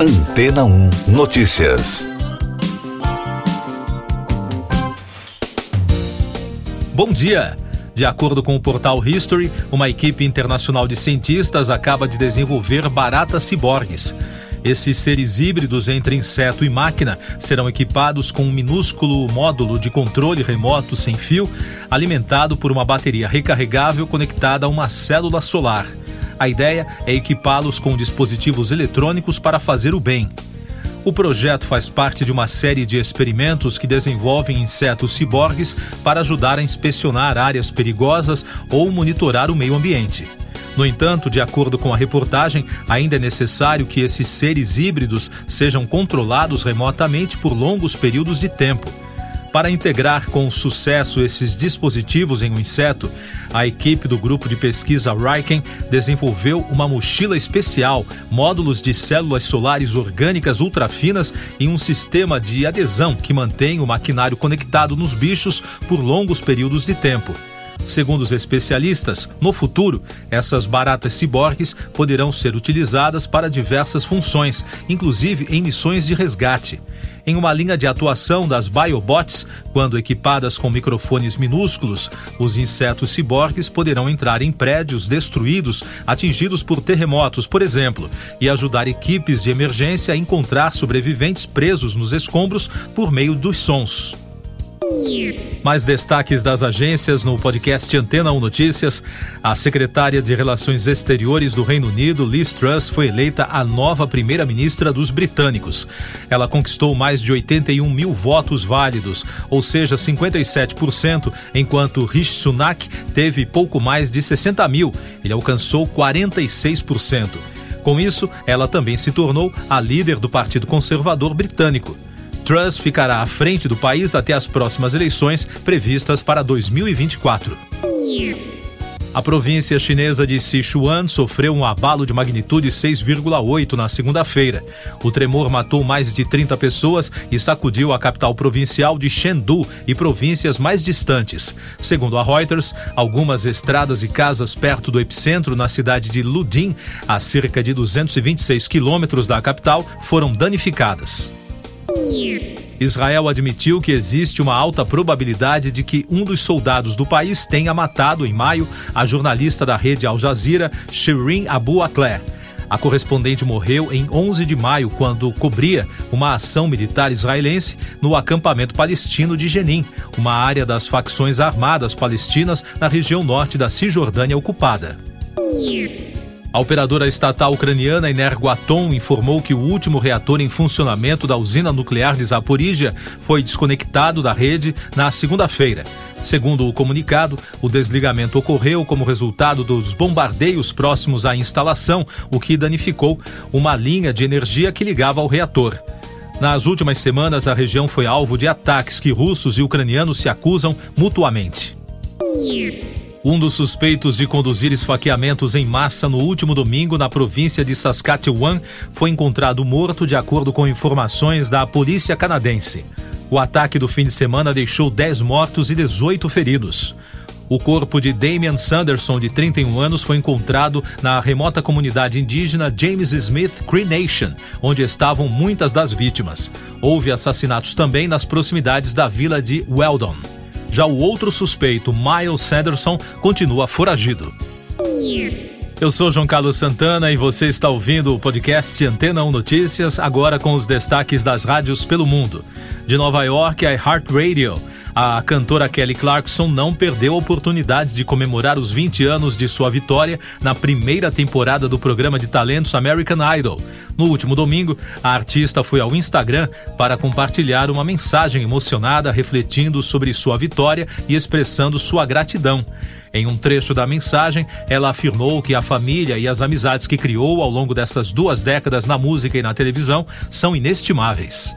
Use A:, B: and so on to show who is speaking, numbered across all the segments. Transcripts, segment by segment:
A: Antena 1 Notícias.
B: Bom dia! De acordo com o portal History, uma equipe internacional de cientistas acaba de desenvolver baratas ciborgues. Esses seres híbridos entre inseto e máquina serão equipados com um minúsculo módulo de controle remoto sem fio, alimentado por uma bateria recarregável conectada a uma célula solar. A ideia é equipá-los com dispositivos eletrônicos para fazer o bem. O projeto faz parte de uma série de experimentos que desenvolvem insetos ciborgues para ajudar a inspecionar áreas perigosas ou monitorar o meio ambiente. No entanto, de acordo com a reportagem, ainda é necessário que esses seres híbridos sejam controlados remotamente por longos períodos de tempo. Para integrar com sucesso esses dispositivos em um inseto, a equipe do grupo de pesquisa Riken desenvolveu uma mochila especial, módulos de células solares orgânicas ultrafinas e um sistema de adesão que mantém o maquinário conectado nos bichos por longos períodos de tempo. Segundo os especialistas, no futuro, essas baratas ciborgues poderão ser utilizadas para diversas funções, inclusive em missões de resgate. Em uma linha de atuação das Biobots, quando equipadas com microfones minúsculos, os insetos ciborgues poderão entrar em prédios destruídos, atingidos por terremotos, por exemplo, e ajudar equipes de emergência a encontrar sobreviventes presos nos escombros por meio dos sons. Mais destaques das agências no podcast Antena 1 Notícias. A secretária de Relações Exteriores do Reino Unido, Liz Truss, foi eleita a nova primeira-ministra dos britânicos. Ela conquistou mais de 81 mil votos válidos, ou seja, 57%, enquanto Rishi Sunak teve pouco mais de 60 mil. Ele alcançou 46%. Com isso, ela também se tornou a líder do Partido Conservador Britânico. Truss ficará à frente do país até as próximas eleições previstas para 2024. A província chinesa de Sichuan sofreu um abalo de magnitude 6,8 na segunda-feira. O tremor matou mais de 30 pessoas e sacudiu a capital provincial de Chengdu e províncias mais distantes. Segundo a Reuters, algumas estradas e casas perto do epicentro, na cidade de Luding, a cerca de 226 quilômetros da capital, foram danificadas. Israel admitiu que existe uma alta probabilidade de que um dos soldados do país tenha matado em maio a jornalista da rede Al Jazeera, Shirin Abu Akleh. A correspondente morreu em 11 de maio quando cobria uma ação militar israelense no acampamento palestino de Jenin, uma área das facções armadas palestinas na região norte da Cisjordânia ocupada. A operadora estatal ucraniana Energoatom informou que o último reator em funcionamento da usina nuclear de Zaporizhia foi desconectado da rede na segunda-feira. Segundo o comunicado, o desligamento ocorreu como resultado dos bombardeios próximos à instalação, o que danificou uma linha de energia que ligava ao reator. Nas últimas semanas, a região foi alvo de ataques que russos e ucranianos se acusam mutuamente. Um dos suspeitos de conduzir esfaqueamentos em massa no último domingo na província de Saskatchewan foi encontrado morto, de acordo com informações da polícia canadense. O ataque do fim de semana deixou 10 mortos e 18 feridos. O corpo de Damian Sanderson, de 31 anos, foi encontrado na remota comunidade indígena James Smith Cree Nation, onde estavam muitas das vítimas. Houve assassinatos também nas proximidades da vila de Weldon. Já o outro suspeito, Miles Sanderson, continua foragido. Eu sou João Carlos Santana e você está ouvindo o podcast Antena 1 Notícias, agora com os destaques das rádios pelo mundo. De Nova York, a Heart Radio a cantora Kelly Clarkson não perdeu a oportunidade de comemorar os 20 anos de sua vitória na primeira temporada do programa de talentos American Idol. No último domingo, a artista foi ao Instagram para compartilhar uma mensagem emocionada refletindo sobre sua vitória e expressando sua gratidão. Em um trecho da mensagem, ela afirmou que a família e as amizades que criou ao longo dessas duas décadas na música e na televisão são inestimáveis.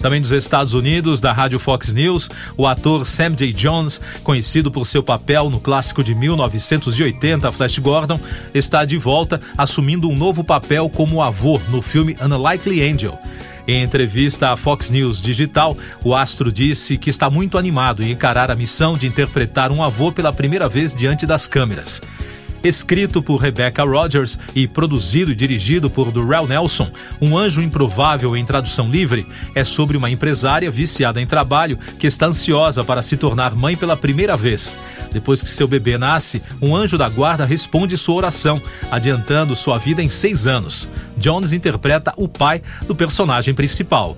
B: Também dos Estados Unidos, da rádio Fox News, o ator Sam J. Jones, conhecido por seu papel no clássico de 1980 Flash Gordon, está de volta assumindo um novo papel como avô no filme Unlikely Angel. Em entrevista à Fox News Digital, o astro disse que está muito animado em encarar a missão de interpretar um avô pela primeira vez diante das câmeras. Escrito por Rebecca Rogers e produzido e dirigido por Durrell Nelson, Um Anjo Improvável em tradução livre é sobre uma empresária viciada em trabalho que está ansiosa para se tornar mãe pela primeira vez. Depois que seu bebê nasce, um anjo da guarda responde sua oração, adiantando sua vida em seis anos. Jones interpreta o pai do personagem principal.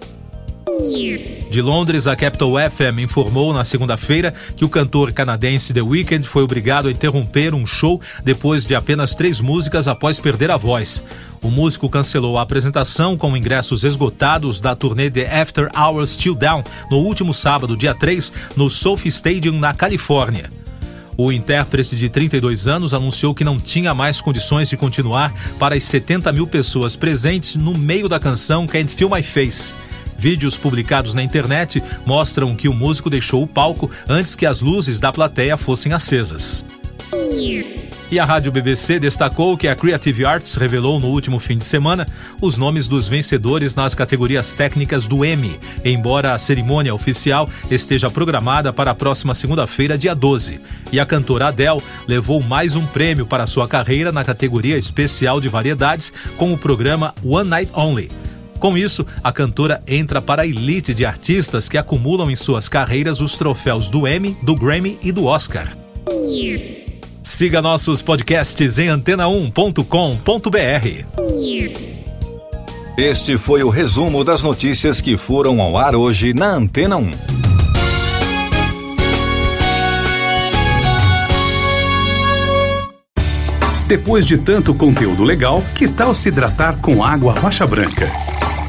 B: De Londres, a Capital FM informou na segunda-feira que o cantor canadense The Weeknd foi obrigado a interromper um show depois de apenas três músicas após perder a voz. O músico cancelou a apresentação com ingressos esgotados da turnê The After Hours Chill Down no último sábado, dia 3, no Sophie Stadium, na Califórnia. O intérprete de 32 anos anunciou que não tinha mais condições de continuar para as 70 mil pessoas presentes no meio da canção Can't Feel My Face. Vídeos publicados na internet mostram que o músico deixou o palco antes que as luzes da plateia fossem acesas. E a Rádio BBC destacou que a Creative Arts revelou no último fim de semana os nomes dos vencedores nas categorias técnicas do Emmy, embora a cerimônia oficial esteja programada para a próxima segunda-feira, dia 12. E a cantora Adele levou mais um prêmio para sua carreira na categoria especial de variedades com o programa One Night Only. Com isso, a cantora entra para a elite de artistas que acumulam em suas carreiras os troféus do Emmy, do Grammy e do Oscar. Siga nossos podcasts em antena1.com.br.
A: Este foi o resumo das notícias que foram ao ar hoje na Antena 1.
C: Depois de tanto conteúdo legal, que tal se hidratar com água rocha branca?